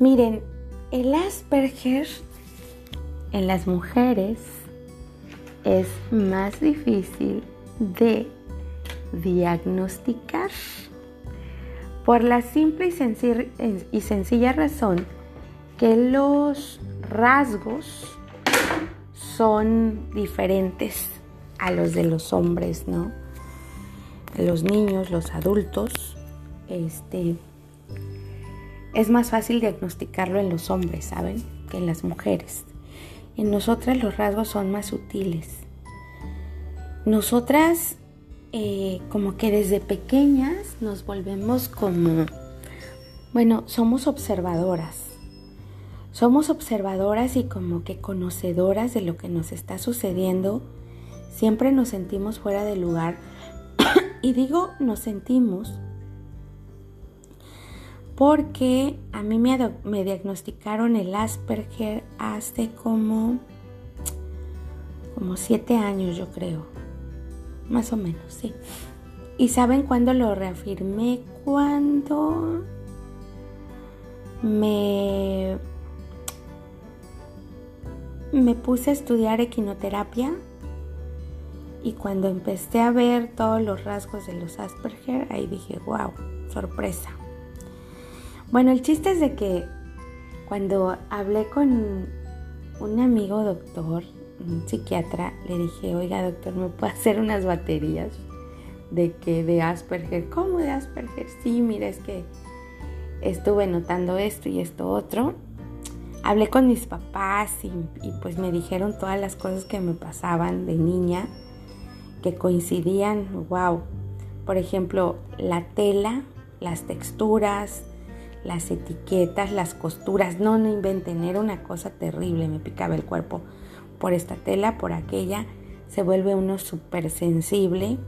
Miren, el Asperger en las mujeres es más difícil de diagnosticar por la simple y, sencilla razón que los rasgos son diferentes a los de los hombres, ¿no? Los niños, los adultos, este, es más fácil diagnosticarlo en los hombres, ¿saben? Que en las mujeres. En nosotras los rasgos son más sutiles. Nosotras eh, como que desde pequeñas nos volvemos como, bueno, somos observadoras. Somos observadoras y como que conocedoras de lo que nos está sucediendo. Siempre nos sentimos fuera de lugar. y digo nos sentimos porque a mí me, diagnosticaron el Asperger hace como, como siete años, yo creo. Más o menos, sí. ¿Y saben cuándo lo reafirmé? Cuando me, me puse a estudiar equinoterapia y cuando empecé a ver todos los rasgos de los Asperger, ahí dije, wow, sorpresa. Bueno, el chiste es de que cuando hablé con un amigo doctor, un psiquiatra, le dije, oiga doctor, ¿me puede hacer unas baterías de que de Asperger? ¿Cómo de Asperger? Sí, mira, es que estuve notando esto y esto otro. Hablé con mis papás y, y pues me dijeron todas las cosas que me pasaban de niña, que coincidían, wow. Por ejemplo, la tela, las texturas, las etiquetas, las costuras. No, no inventen, era una cosa terrible, me picaba el cuerpo por esta tela, por aquella. Se vuelve uno súper sensible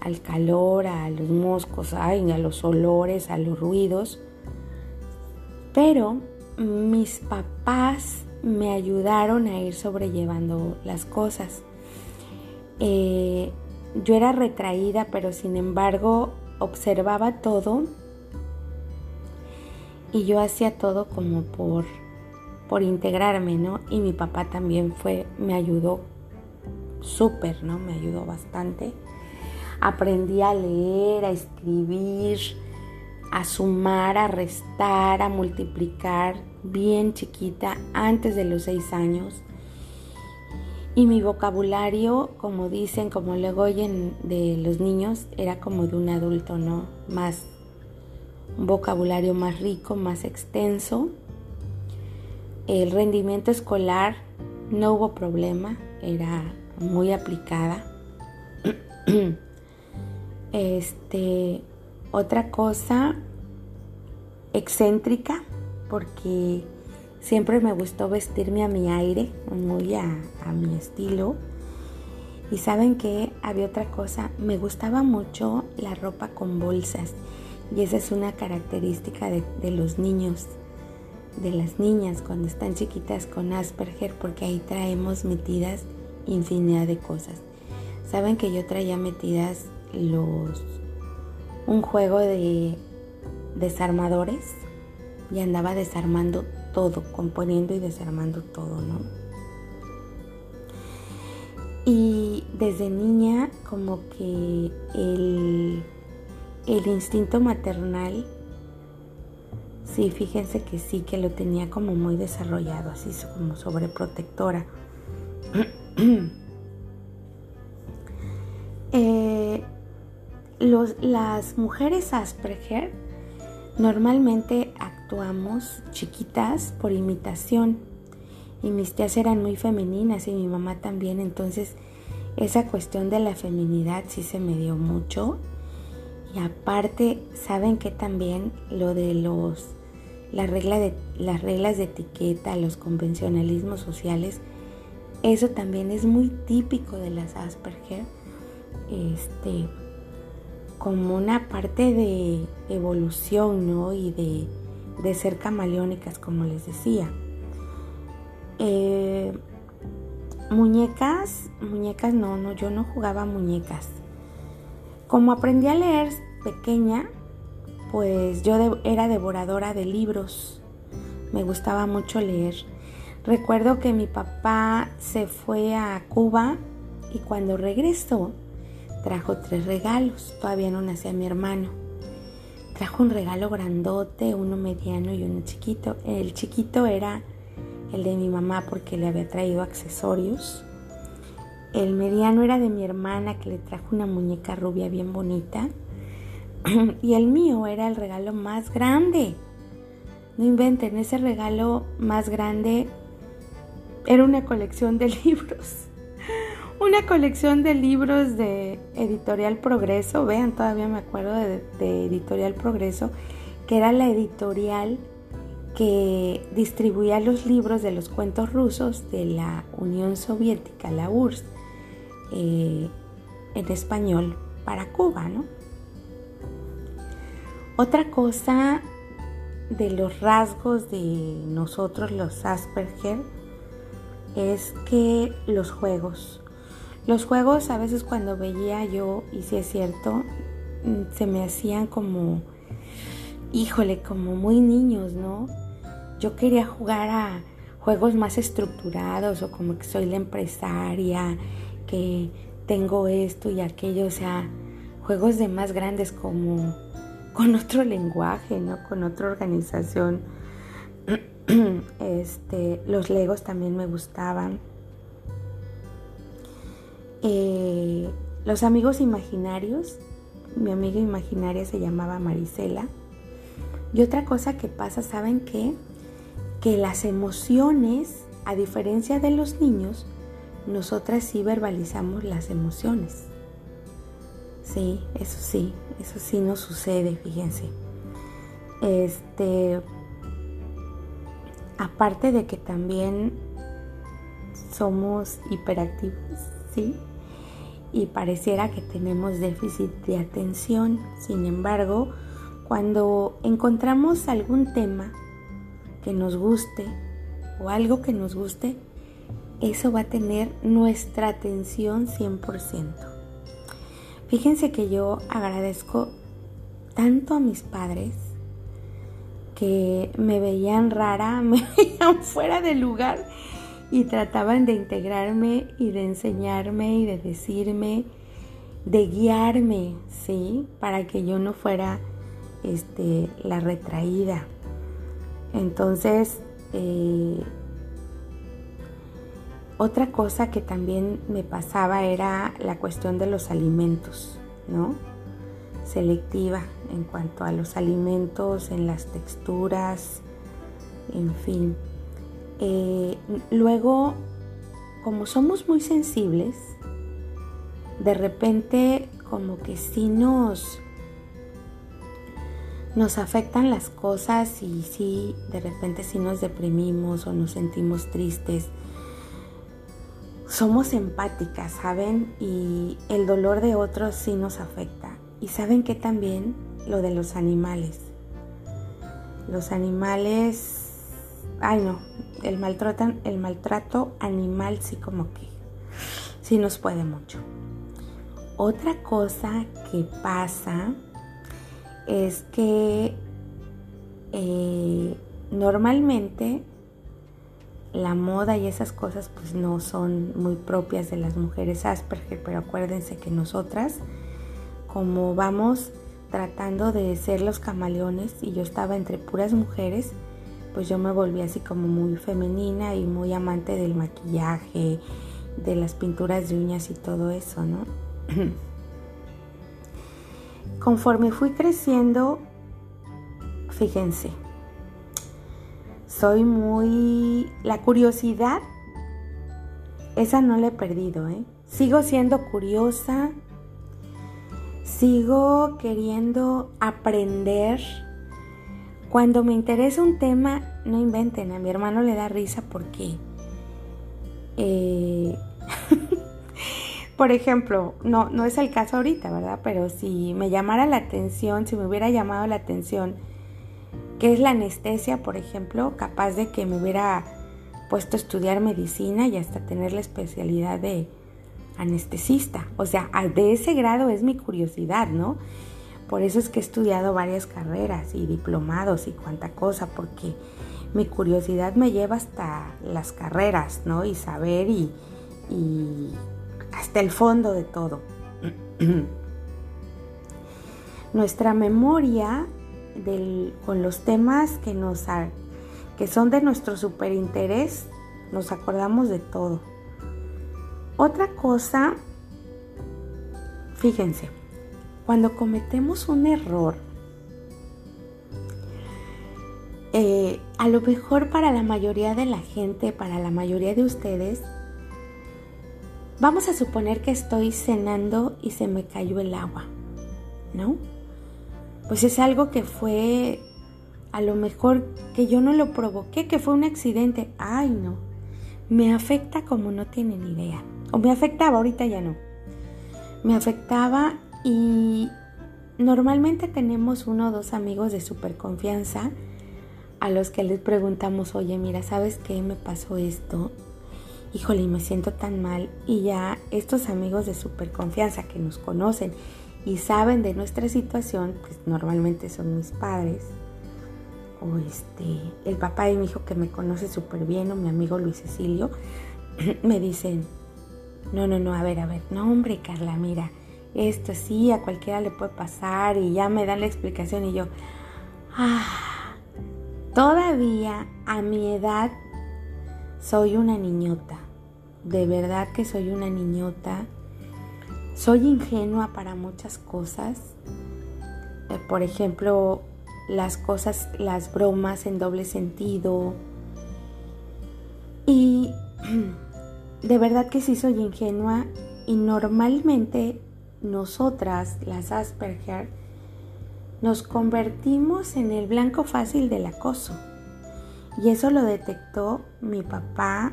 al calor, a los moscos, a los olores, a los ruidos. Pero mis papás me ayudaron a ir sobrellevando las cosas. Eh, yo era retraída, pero sin embargo observaba todo y yo hacía todo como por, por integrarme, ¿no? Y mi papá también fue, me ayudó súper, ¿no? Me ayudó bastante. Aprendí a leer, a escribir, a sumar, a restar, a multiplicar bien chiquita antes de los seis años. Y mi vocabulario, como dicen, como luego oyen de los niños, era como de un adulto, ¿no? Más un vocabulario más rico, más extenso. El rendimiento escolar no hubo problema, era muy aplicada. Este, otra cosa excéntrica, porque siempre me gustó vestirme a mi aire, muy a, a mi estilo. Y saben que había otra cosa, me gustaba mucho la ropa con bolsas. Y esa es una característica de, los niños, de las niñas cuando están chiquitas con Asperger, porque ahí traemos metidas infinidad de cosas. Saben que yo traía metidas los un juego de desarmadores y andaba desarmando todo, componiendo y desarmando todo, ¿no? Y desde niña como que el el instinto maternal, sí, fíjense que sí, que lo tenía como muy desarrollado, así como sobreprotectora. Eh, las mujeres Asperger normalmente actuamos chiquitas por imitación y mis tías eran muy femeninas y mi mamá también, entonces esa cuestión de la feminidad sí se me dio mucho y aparte, saben que también lo de los de, las reglas de etiqueta, los convencionalismos sociales, eso también es muy típico de las Asperger, este, como una parte de evolución, ¿no? Y de, de ser camaleónicas, como les decía. Eh, muñecas, muñecas no, no, yo no jugaba muñecas. Como aprendí a leer pequeña, pues yo era devoradora de libros. me gustaba mucho leer. Recuerdo que mi papá se fue a Cuba y cuando regresó trajo tres regalos. Todavía no nacía mi hermano. Trajo un regalo grandote, uno mediano y uno chiquito. El chiquito era el de mi mamá porque le había traído accesorios. El mediano era de mi hermana que le trajo una muñeca rubia bien bonita. Y el mío era el regalo más grande. No inventen, ese regalo más grande era una colección de libros. Una colección de libros de Editorial Progreso. Vean, todavía me acuerdo de, Editorial Progreso, que era la editorial que distribuía los libros de los cuentos rusos de la Unión Soviética, la URSS, eh, en español para Cuba, ¿no? Otra cosa de los rasgos de nosotros los Asperger es que los juegos, los juegos a veces cuando veía yo, y si es cierto, mm, se me hacían como, híjole, como muy niños, ¿no? Yo quería jugar a juegos más estructurados o como que soy la empresaria, tengo esto y aquello, o sea, juegos de más grandes como con otro lenguaje, ¿no? Con otra organización. Este, los legos también me gustaban. Eh, los amigos imaginarios, mi amiga imaginaria se llamaba Marisela. Y otra cosa que pasa, ¿saben qué? que las emociones, a diferencia de los niños, nosotras sí verbalizamos las emociones. Sí, eso sí, eso sí nos sucede, fíjense. Este, aparte de que también somos hiperactivos, ¿sí? Y pareciera que tenemos déficit de atención. Sin embargo, cuando encontramos algún tema que nos guste o algo que nos guste, eso va a tener nuestra atención 100%. Fíjense que yo agradezco tanto a mis padres que me veían rara, me veían fuera de lugar y trataban de integrarme y de enseñarme y de decirme, de guiarme, ¿sí? Para que yo no fuera este, la retraída. Entonces, eh, otra cosa que también me pasaba era la cuestión de los alimentos, ¿no? Selectiva en cuanto a los alimentos, en las texturas, en fin. Eh, luego, como somos muy sensibles, de repente como que sí nos nos afectan las cosas y si de repente si nos deprimimos o nos sentimos tristes. Somos empáticas, ¿saben? Y el dolor de otros sí nos afecta. Y saben que también lo de los animales. Los animales, ay no, el maltrato, el maltrato animal sí como que sí nos puede mucho. Otra cosa que pasa es que eh, normalmente la moda y esas cosas pues no son muy propias de las mujeres Asperger, pero acuérdense que nosotras como vamos tratando de ser los camaleones y yo estaba entre puras mujeres, pues yo me volví así como muy femenina y muy amante del maquillaje, de las pinturas de uñas y todo eso, ¿no? Conforme fui creciendo, fíjense, soy muy... La curiosidad, esa no la he perdido, ¿eh? Sigo siendo curiosa, sigo queriendo aprender. Cuando me interesa un tema, no inventen, a mi hermano le da risa porque... Eh, por ejemplo, no, no es el caso ahorita, ¿verdad? Pero si me llamara la atención, si me hubiera llamado la atención, ¿qué es la anestesia, por ejemplo? Capaz de que me hubiera puesto a estudiar medicina y hasta tener la especialidad de anestesista. O sea, de ese grado es mi curiosidad, ¿no? Por eso es que he estudiado varias carreras y diplomados y cuánta cosa, porque mi curiosidad me lleva hasta las carreras, ¿no? Y saber y, hasta el fondo de todo. Nuestra memoria con los temas que, nos, que son de nuestro superinterés, nos acordamos de todo. Otra cosa, fíjense, cuando cometemos un error, eh, a lo mejor para la mayoría de la gente, para la mayoría de ustedes, vamos a suponer que estoy cenando y se me cayó el agua, ¿no? Pues es algo que fue a lo mejor que yo no lo provoqué, que fue un accidente. Ay, no. Me afecta como no tienen idea. O me afectaba, ahorita ya no. Me afectaba y normalmente tenemos uno o dos amigos de super confianza a los que les preguntamos, oye, mira, ¿sabes qué? Me pasó esto. Híjole, me siento tan mal. Y ya estos amigos de super confianza que nos conocen y saben de nuestra situación, pues normalmente son mis padres. O este, el papá de mi hijo que me conoce súper bien, o mi amigo Luis Cecilio, me dicen, no, no, no, a ver, a ver, no, hombre, Carla, mira, esto sí, a cualquiera le puede pasar y ya me dan la explicación y yo, ah, Todavía a mi edad soy una niñota. De verdad que soy una niñota. Soy ingenua para muchas cosas. Eh, por ejemplo, las cosas, las bromas en doble sentido. Y de verdad que sí soy ingenua y normalmente nosotras, las Asperger, nos convertimos en el blanco fácil del acoso. Y eso lo detectó mi papá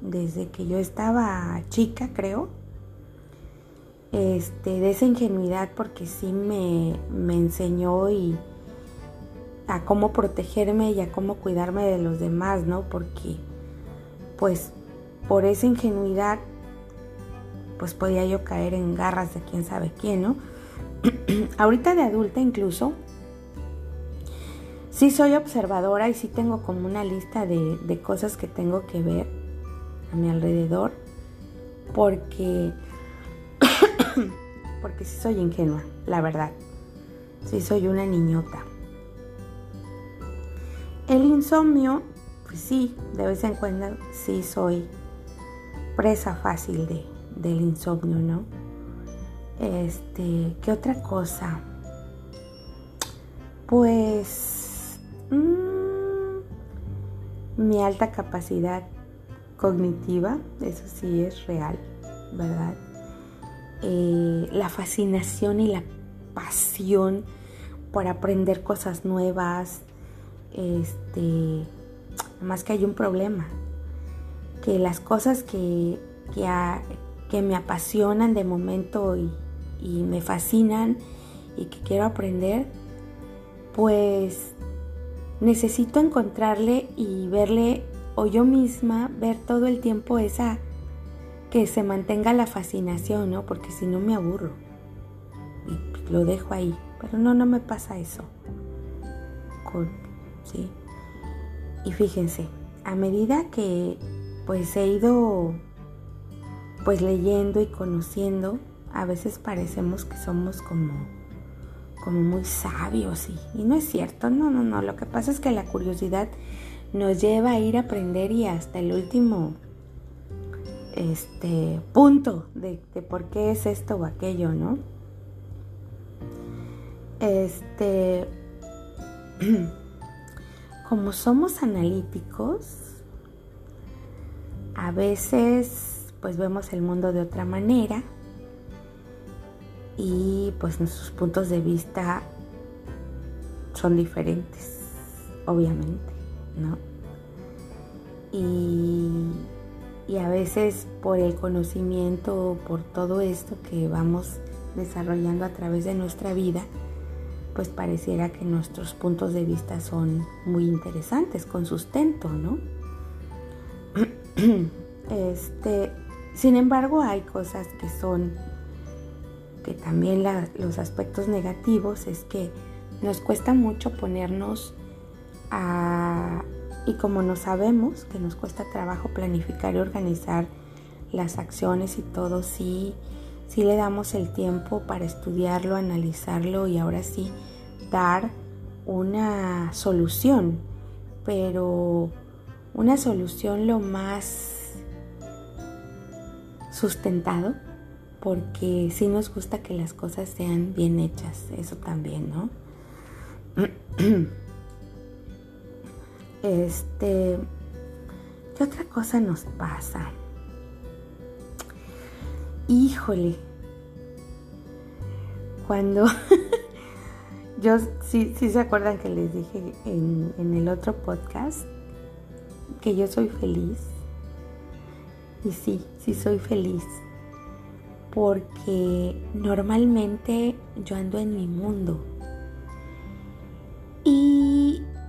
desde que yo estaba chica, creo. Este, de esa ingenuidad porque sí me, me enseñó y a cómo protegerme y a cómo cuidarme de los demás, ¿no? Porque pues por esa ingenuidad pues podía yo caer en garras de quién sabe quién, ¿no? ahorita de adulta incluso, sí soy observadora y sí tengo como una lista de, cosas que tengo que ver a mi alrededor, porque, porque sí soy ingenua, la verdad. Sí soy una niñota. El insomnio, pues sí, de vez en cuando sí soy presa fácil de, del insomnio, ¿no? Este, ¿qué otra cosa? Pues mm, mi alta capacidad cognitiva, eso sí es real, ¿verdad? Eh, la fascinación y la pasión por aprender cosas nuevas, este, más que hay un problema, que las cosas que, que, me apasionan de momento y me fascinan y que quiero aprender, pues necesito encontrarle y verle o yo misma ver todo el tiempo esa que se mantenga la fascinación, ¿no? Porque si no me aburro y lo dejo ahí. Pero no, no me pasa eso. ¿sí? Y fíjense, a medida que pues he ido pues leyendo y conociendo, a veces parecemos que somos como, como muy sabios y, y no es cierto, no, no, no, lo que pasa es que la curiosidad nos lleva a ir a aprender y hasta el último este punto de, por qué es esto o aquello, ¿no? Este, como somos analíticos, a veces pues vemos el mundo de otra manera y pues nuestros puntos de vista son diferentes, obviamente, ¿no? Y, y a veces por el conocimiento, por todo esto que vamos desarrollando a través de nuestra vida, pues pareciera que nuestros puntos de vista son muy interesantes, con sustento, ¿no? Este, sin embargo, hay cosas que son que también los aspectos negativos es que nos cuesta mucho ponernos a, Y como no sabemos que nos cuesta trabajo planificar y organizar las acciones y todo, sí, sí le damos el tiempo para estudiarlo, analizarlo y ahora sí dar una solución, pero una solución lo más sustentado, porque sí nos gusta que las cosas sean bien hechas, eso también, ¿no? Este, ¿qué otra cosa nos pasa? Híjole, cuando yo sí, sí se acuerdan que les dije en, en el otro podcast que yo soy feliz. Y sí, sí soy feliz. Porque normalmente yo ando en mi mundo.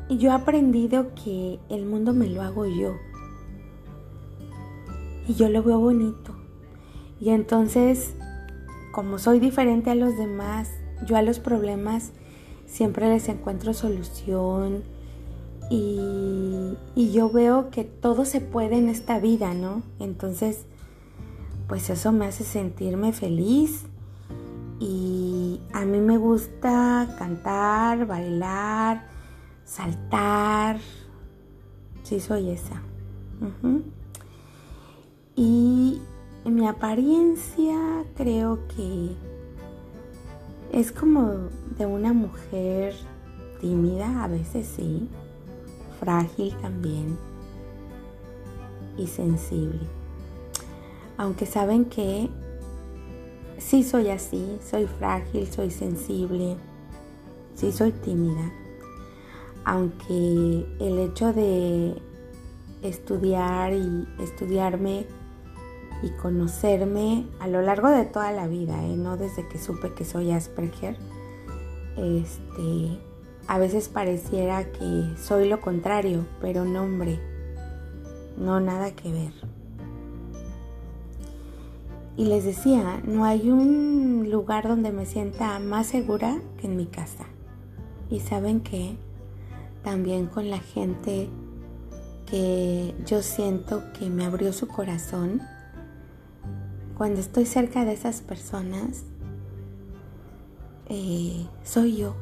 Y yo he aprendido que el mundo me lo hago yo. Y yo lo veo bonito. Y entonces, como soy diferente a los demás, yo a los problemas siempre les encuentro solución. Y, y yo veo que todo se puede en esta vida, ¿no? Entonces, pues eso me hace sentirme feliz y a mí me gusta cantar, bailar, saltar. Sí, soy esa. Y mi apariencia creo que es como de una mujer tímida, a veces sí, frágil también y sensible. Aunque saben que sí soy así, soy frágil, soy sensible, sí soy tímida. Aunque el hecho de estudiar y estudiarme y conocerme a lo largo de toda la vida, ¿eh? no desde que supe que soy Asperger, este, a veces pareciera que soy lo contrario, pero no hombre, no nada que ver. Y les decía, no hay un lugar donde me sienta más segura que en mi casa. Y saben que también con la gente que yo siento que me abrió su corazón, cuando estoy cerca de esas personas, eh, soy yo,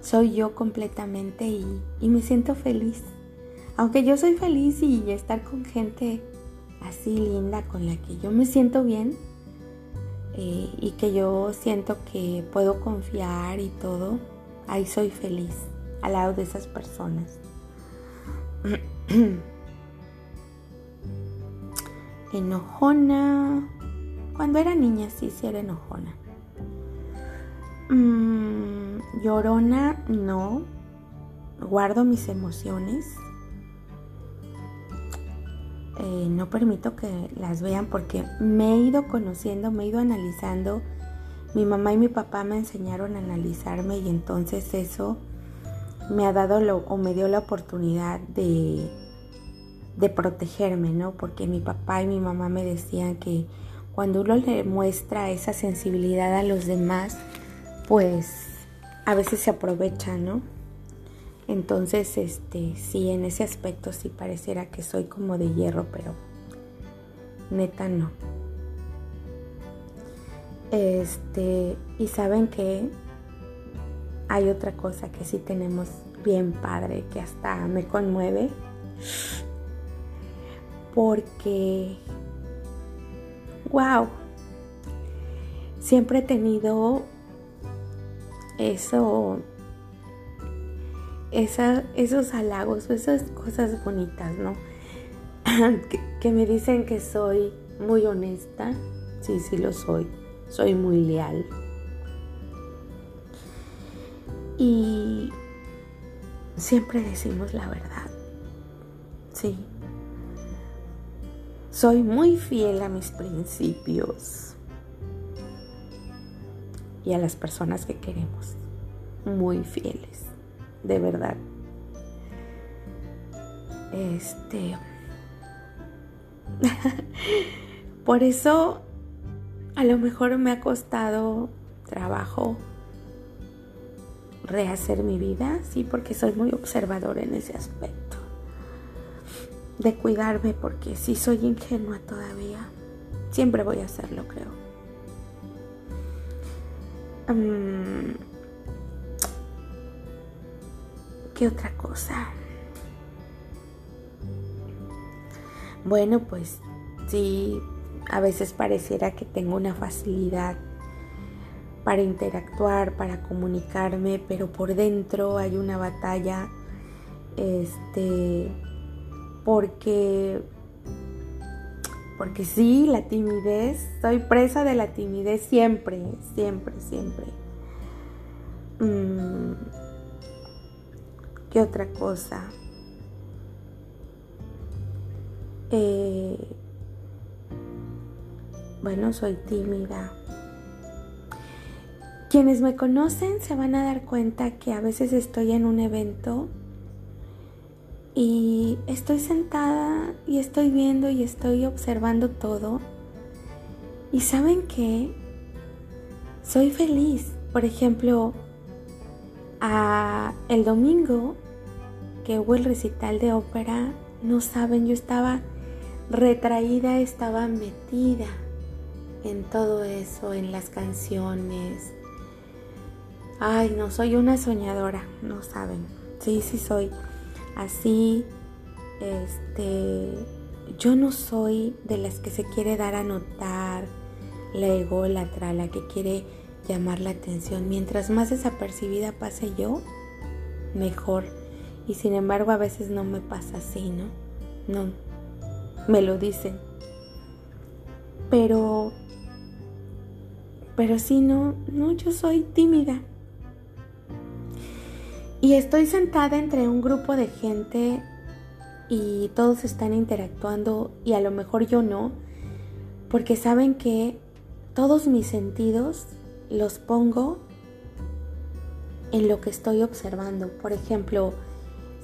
soy yo completamente y, y me siento feliz. Aunque yo soy feliz y estar con gente así linda con la que yo me siento bien eh, y que yo siento que puedo confiar y todo, ahí soy feliz al lado de esas personas. enojona. Cuando era niña sí, sí era enojona. Mm, llorona, no. Guardo mis emociones. Eh, no permito que las vean porque me he ido conociendo, me he ido analizando. Mi mamá y mi papá me enseñaron a analizarme y entonces eso me ha dado lo, o me dio la oportunidad de, de protegerme, ¿no? Porque mi papá y mi mamá me decían que cuando uno le muestra esa sensibilidad a los demás, pues a veces se aprovecha, ¿no? Entonces, este, sí, en ese aspecto sí pareciera que soy como de hierro, pero neta no. Este, y saben que hay otra cosa que sí tenemos bien padre, que hasta me conmueve, porque, wow, siempre he tenido eso esos halagos esas cosas bonitas, ¿no? que, me dicen que soy muy honesta, sí, sí lo soy, soy muy leal. Y siempre decimos la verdad, sí. Soy muy fiel a mis principios y a las personas que queremos, muy fieles de verdad. Este. Por eso a lo mejor me ha costado trabajo rehacer mi vida, sí, porque soy muy observador en ese aspecto. de cuidarme porque si soy ingenua todavía. Siempre voy a hacerlo, creo. Mm, ¿Qué otra cosa? Bueno, pues sí, a veces pareciera que tengo una facilidad para interactuar, para comunicarme, pero por dentro hay una batalla, este, porque, porque sí, la timidez, soy presa de la timidez siempre, siempre, siempre. Mm, ¿Qué otra cosa? Eh, bueno, soy tímida. Quienes me conocen se van a dar cuenta que a veces estoy en un evento y estoy sentada y estoy viendo y estoy observando todo. Y saben que soy feliz. Por ejemplo, el domingo que hubo el recital de ópera, no saben, yo estaba retraída, estaba metida en todo eso, en las canciones. Ay, no, soy una soñadora, no saben. Sí, sí soy así. Este, yo no soy de las que se quiere dar a notar, la ególatra, la que quiere llamar la atención. Mientras más desapercibida pase yo, mejor. Y sin embargo a veces no me pasa así, ¿no? No, me lo dicen. Pero pero si no, no, yo soy tímida. Y estoy sentada entre un grupo de gente y todos están interactuando y a lo mejor yo no, porque saben que todos mis sentidos los pongo en lo que estoy observando. Por ejemplo,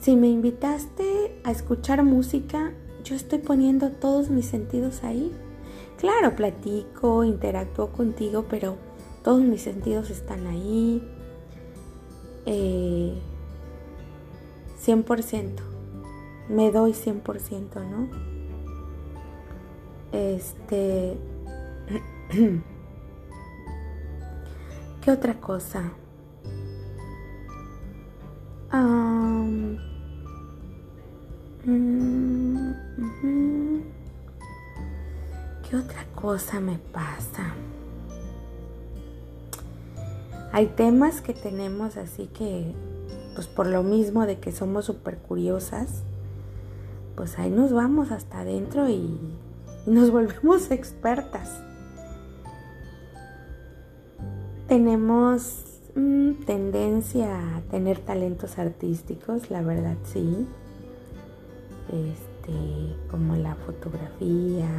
si me invitaste a escuchar música, yo estoy poniendo todos mis sentidos ahí. Claro, platico, interactúo contigo, pero todos mis sentidos están ahí. 100%. Eh, Me doy 100%, ¿no? Este... ¿Qué otra cosa? Um, ¿Qué otra cosa me pasa? Hay temas que tenemos así que, pues por lo mismo de que somos súper curiosas, pues ahí nos vamos hasta adentro y, nos volvemos expertas. Tenemos mm, tendencia a tener talentos artísticos, la verdad sí. Este, como la fotografía,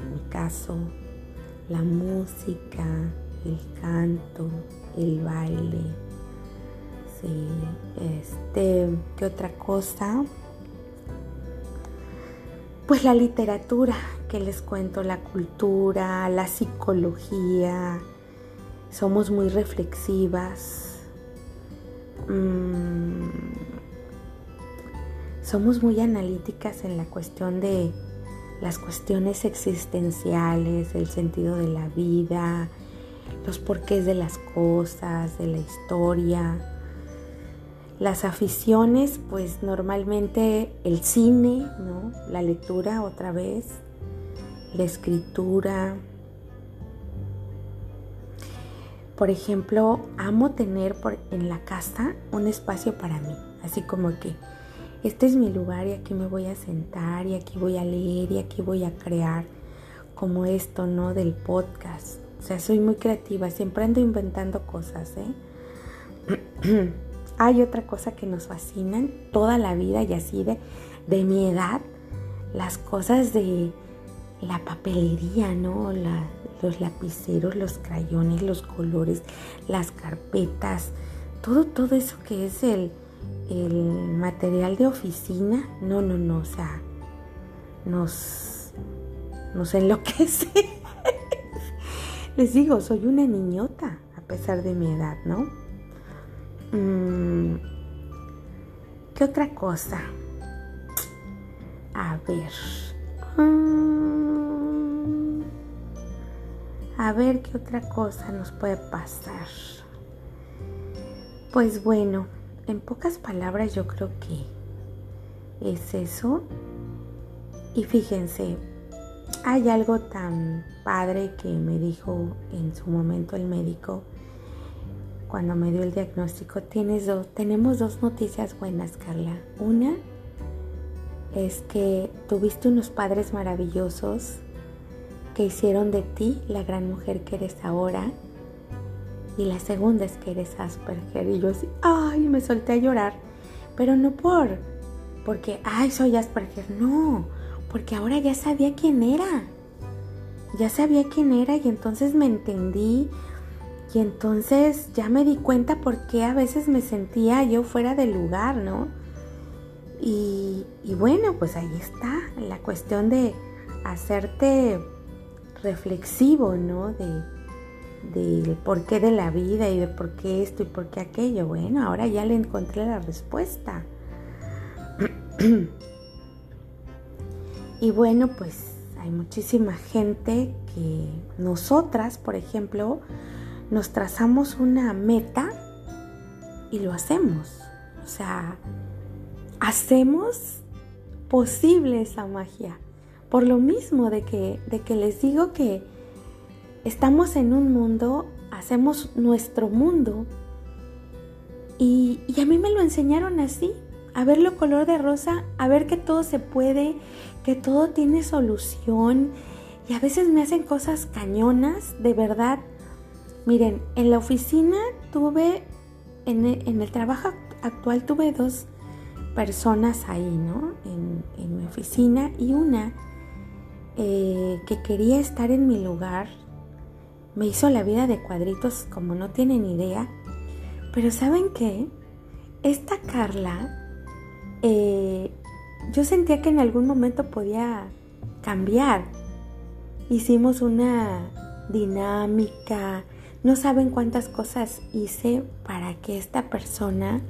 en mi caso, la música, el canto, el baile. Sí, este, ¿qué otra cosa? Pues la literatura, que les cuento, la cultura, la psicología. Somos muy reflexivas. Mm, somos muy analíticas en la cuestión de las cuestiones existenciales, el sentido de la vida, los porqués de las cosas, de la historia. Las aficiones, pues normalmente el cine, ¿no? La lectura otra vez, la escritura. Por ejemplo, amo tener en la casa un espacio para mí, así como que este es mi lugar y aquí me voy a sentar y aquí voy a leer y aquí voy a crear como esto, ¿no? Del podcast. O sea, soy muy creativa, siempre ando inventando cosas, ¿eh? Hay otra cosa que nos fascinan toda la vida y así de, de mi edad, las cosas de la papelería, ¿no? los lapiceros, los crayones, los colores, las carpetas, todo, todo eso que es el, el material de oficina, no, no, no, o sea, nos, nos enloquece. Les digo, soy una niñota a pesar de mi edad, ¿no? Mm, ¿Qué otra cosa? A ver. Mm, a ver qué otra cosa nos puede pasar. Pues bueno, en pocas palabras yo creo que es eso. Y fíjense, hay algo tan padre que me dijo en su momento el médico cuando me dio el diagnóstico. Tienes dos, tenemos dos noticias buenas, Carla. Una es que tuviste unos padres maravillosos que hicieron de ti la gran mujer que eres ahora. Y la segunda es que eres Asperger. Y yo así, ay, me solté a llorar. Pero no por, porque, ay, soy Asperger. No, porque ahora ya sabía quién era. Ya sabía quién era y entonces me entendí. Y entonces ya me di cuenta por qué a veces me sentía yo fuera del lugar, ¿no? Y, bueno, pues ahí está la cuestión de hacerte reflexivo, ¿no? De, del porqué de la vida y de por qué esto y por qué aquello. Bueno, ahora ya le encontré la respuesta. y bueno, pues hay muchísima gente que nosotras, por ejemplo, nos trazamos una meta y lo hacemos. O sea, hacemos posible esa magia. Por lo mismo de que, de que les digo que estamos en un mundo, hacemos nuestro mundo. Y, y a mí me lo enseñaron así, a verlo color de rosa, a ver que todo se puede, que todo tiene solución. Y a veces me hacen cosas cañonas, de verdad. Miren, en la oficina tuve, en el, en el trabajo actual tuve dos personas ahí, ¿no? En, mi oficina y una eh, que quería estar en mi lugar me hizo la vida de cuadritos como no tienen idea. Pero ¿saben qué? Esta Carla, eh, yo sentía que en algún momento podía cambiar. Hicimos una dinámica, no saben cuántas cosas hice para que esta persona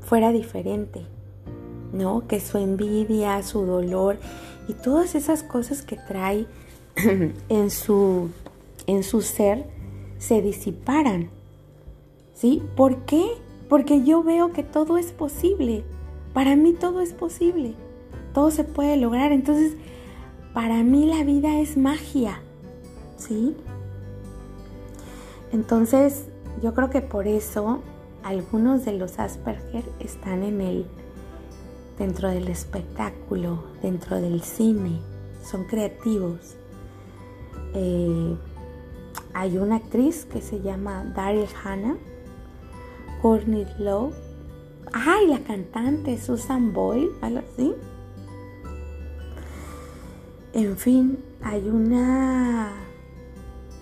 fuera diferente, ¿no? Que su envidia, su dolor y todas esas cosas que trae en su, en su ser se disiparan. ¿Sí? ¿Por qué? Porque yo veo que todo es posible. Para mí todo es posible. Todo se puede lograr. Entonces, para mí la vida es magia. ¿Sí? Entonces, yo creo que por eso algunos de los Asperger están en el dentro del espectáculo, dentro del cine, son creativos. Eh, hay una actriz que se llama Daryl Hannah, Courtney Lowe, ay, la cantante Susan Boyle, algo. En fin, hay una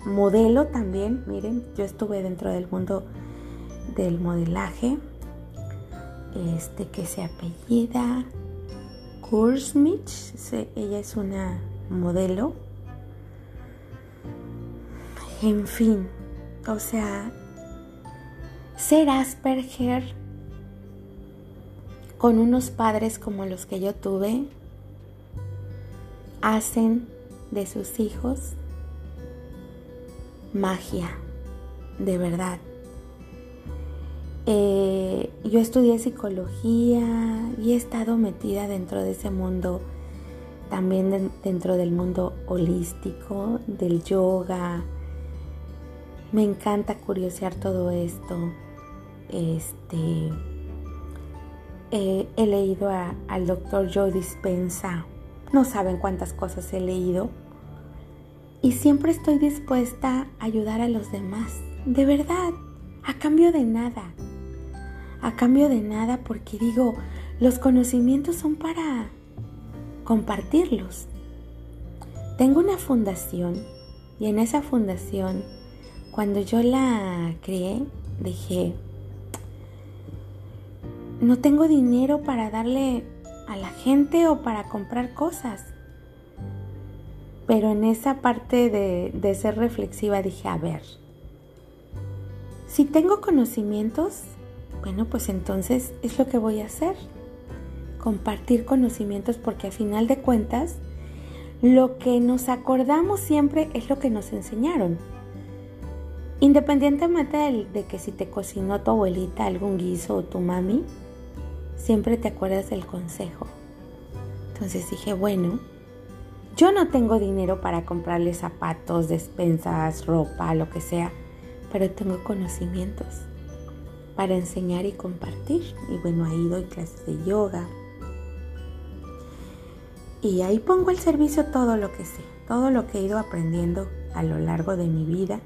modelo también, miren, yo estuve dentro del mundo del modelaje, este que se apellida Kursmich, ella es una modelo. En fin, o sea, ser Asperger con unos padres como los que yo tuve hacen de sus hijos magia, de verdad. Eh, yo estudié psicología y he estado metida dentro de ese mundo, también dentro del mundo holístico, del yoga. Me encanta curiosear todo esto. Este, he leído al doctor Joe Dispensa. No saben cuántas cosas he leído. Y siempre estoy dispuesta a ayudar a los demás. De verdad, a cambio de nada a cambio de nada porque digo, los conocimientos son para compartirlos. Tengo una fundación y en esa fundación, cuando yo la creé, dije, no tengo dinero para darle a la gente o para comprar cosas. Pero en esa parte de, de ser reflexiva dije, a ver, si tengo conocimientos, bueno, pues entonces es lo que voy a hacer. compartir conocimientos porque a final de cuentas lo que nos acordamos siempre es lo que nos enseñaron. Independientemente de, que si te cocinó tu abuelita algún guiso o tu mami, siempre te acuerdas del consejo. Entonces dije, bueno, yo no tengo dinero para comprarle zapatos, despensas, ropa, lo que sea, pero tengo conocimientos para enseñar y compartir. Y bueno, ahí doy clases de yoga. Y ahí pongo al servicio todo lo que sé, todo lo que he ido aprendiendo a lo largo de mi vida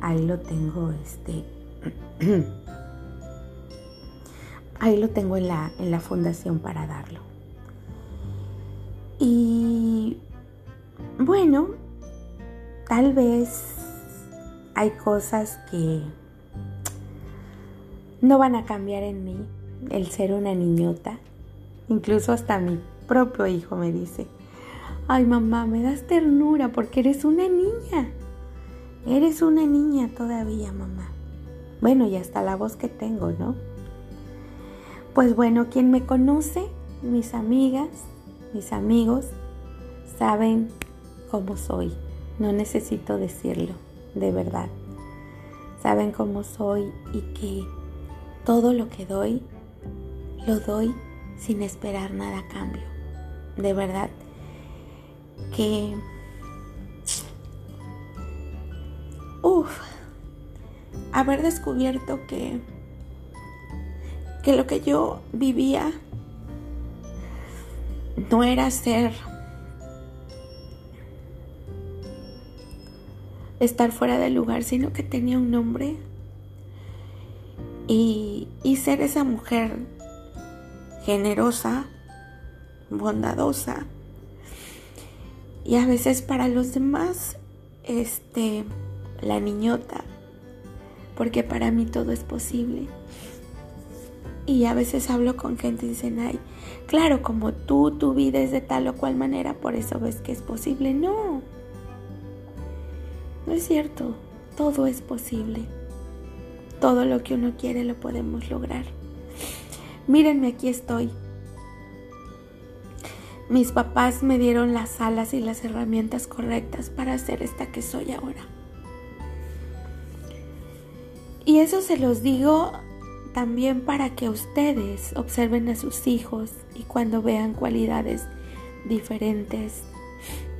ahí lo tengo, este, ahí lo tengo en la, en la fundación para darlo. Y bueno, tal vez hay cosas que no van a cambiar en mí, el ser una niñota. Incluso hasta mi propio hijo me dice, ay mamá, me das ternura porque eres una niña. Eres una niña todavía, mamá. Bueno, y hasta la voz que tengo, ¿no? Pues bueno, quien me conoce, mis amigas, mis amigos, saben cómo soy. No necesito decirlo, de verdad. Saben cómo soy y que todo lo que doy, lo doy sin esperar nada a cambio. De verdad que Uf, haber descubierto que, que lo que yo vivía no era ser estar fuera del lugar, sino que tenía un nombre y, y ser esa mujer generosa, bondadosa y a veces para los demás, este, la niñota, porque para mí todo es posible. Y a veces hablo con gente y dicen, ay, claro, como tú, tu vida es de tal o cual manera, por eso ves que es posible. No, no es cierto, todo es posible. Todo lo que uno quiere lo podemos lograr. Mírenme, aquí estoy. Mis papás me dieron las alas y las herramientas correctas para ser esta que soy ahora. Y eso se los digo también para que ustedes observen a sus hijos y cuando vean cualidades diferentes,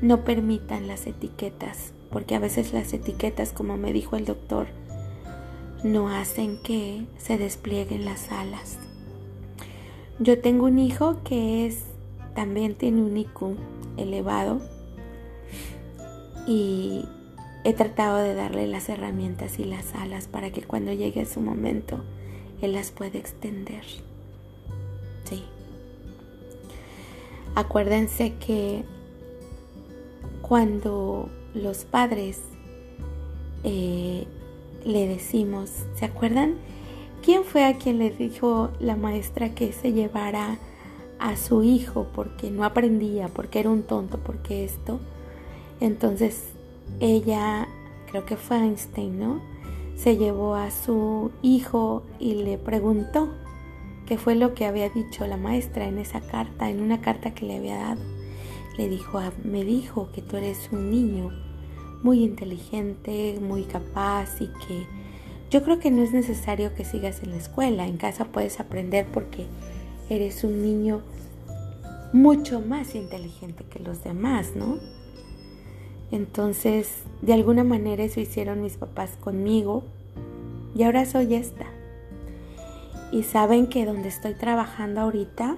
no permitan las etiquetas, porque a veces las etiquetas, como me dijo el doctor, no hacen que se desplieguen las alas. Yo tengo un hijo que es también tiene un IQ elevado y He tratado de darle las herramientas y las alas para que cuando llegue su momento, Él las pueda extender. Sí. Acuérdense que cuando los padres eh, le decimos, ¿se acuerdan? ¿Quién fue a quien le dijo la maestra que se llevara a su hijo porque no aprendía, porque era un tonto, porque esto? Entonces ella, creo que fue Einstein, ¿no? Se llevó a su hijo y le preguntó qué fue lo que había dicho la maestra en esa carta, en una carta que le había dado. Le dijo, ah, me dijo que tú eres un niño muy inteligente, muy capaz y que yo creo que no es necesario que sigas en la escuela, en casa puedes aprender porque eres un niño mucho más inteligente que los demás, ¿no? Entonces, de alguna manera eso hicieron mis papás conmigo y ahora soy esta. Y saben que donde estoy trabajando ahorita,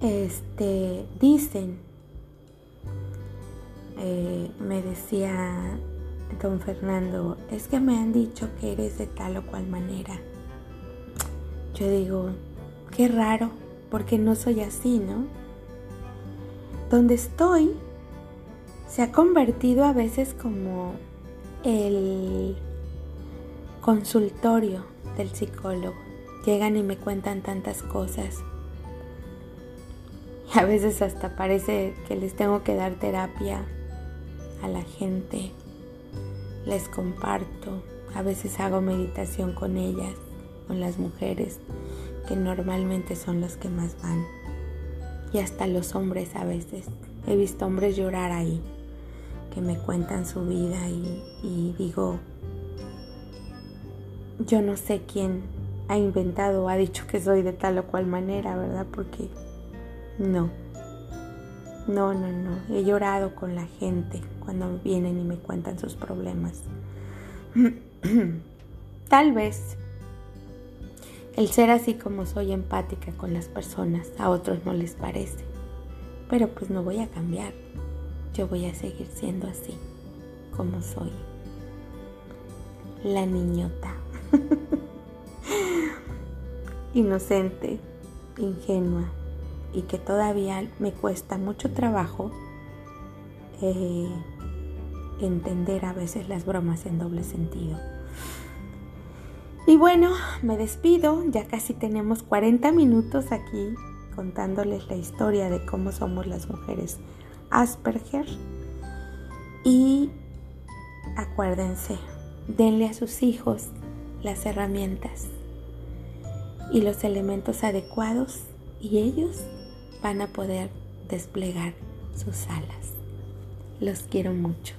este, dicen, eh, me decía don Fernando, es que me han dicho que eres de tal o cual manera. Yo digo, qué raro, porque no soy así, ¿no? Donde estoy se ha convertido a veces como el consultorio del psicólogo. Llegan y me cuentan tantas cosas. Y a veces hasta parece que les tengo que dar terapia a la gente. Les comparto. A veces hago meditación con ellas, con las mujeres. que normalmente son los que más van. Y hasta los hombres a veces. He visto hombres llorar ahí, que me cuentan su vida y, digo, yo no sé quién ha inventado o ha dicho que soy de tal o cual manera, ¿verdad? Porque no. No, no, no. He llorado con la gente cuando vienen y me cuentan sus problemas. Tal vez el ser así como soy empática con las personas a otros no les parece. Pero pues no voy a cambiar. Yo voy a seguir siendo así como soy. La niñota. Inocente, ingenua y que todavía me cuesta mucho trabajo eh, entender a veces las bromas en doble sentido. Y bueno, me despido, ya casi tenemos 40 minutos aquí contándoles la historia de cómo somos las mujeres Asperger. Y acuérdense, denle a sus hijos las herramientas y los elementos adecuados y ellos van a poder desplegar sus alas. Los quiero mucho.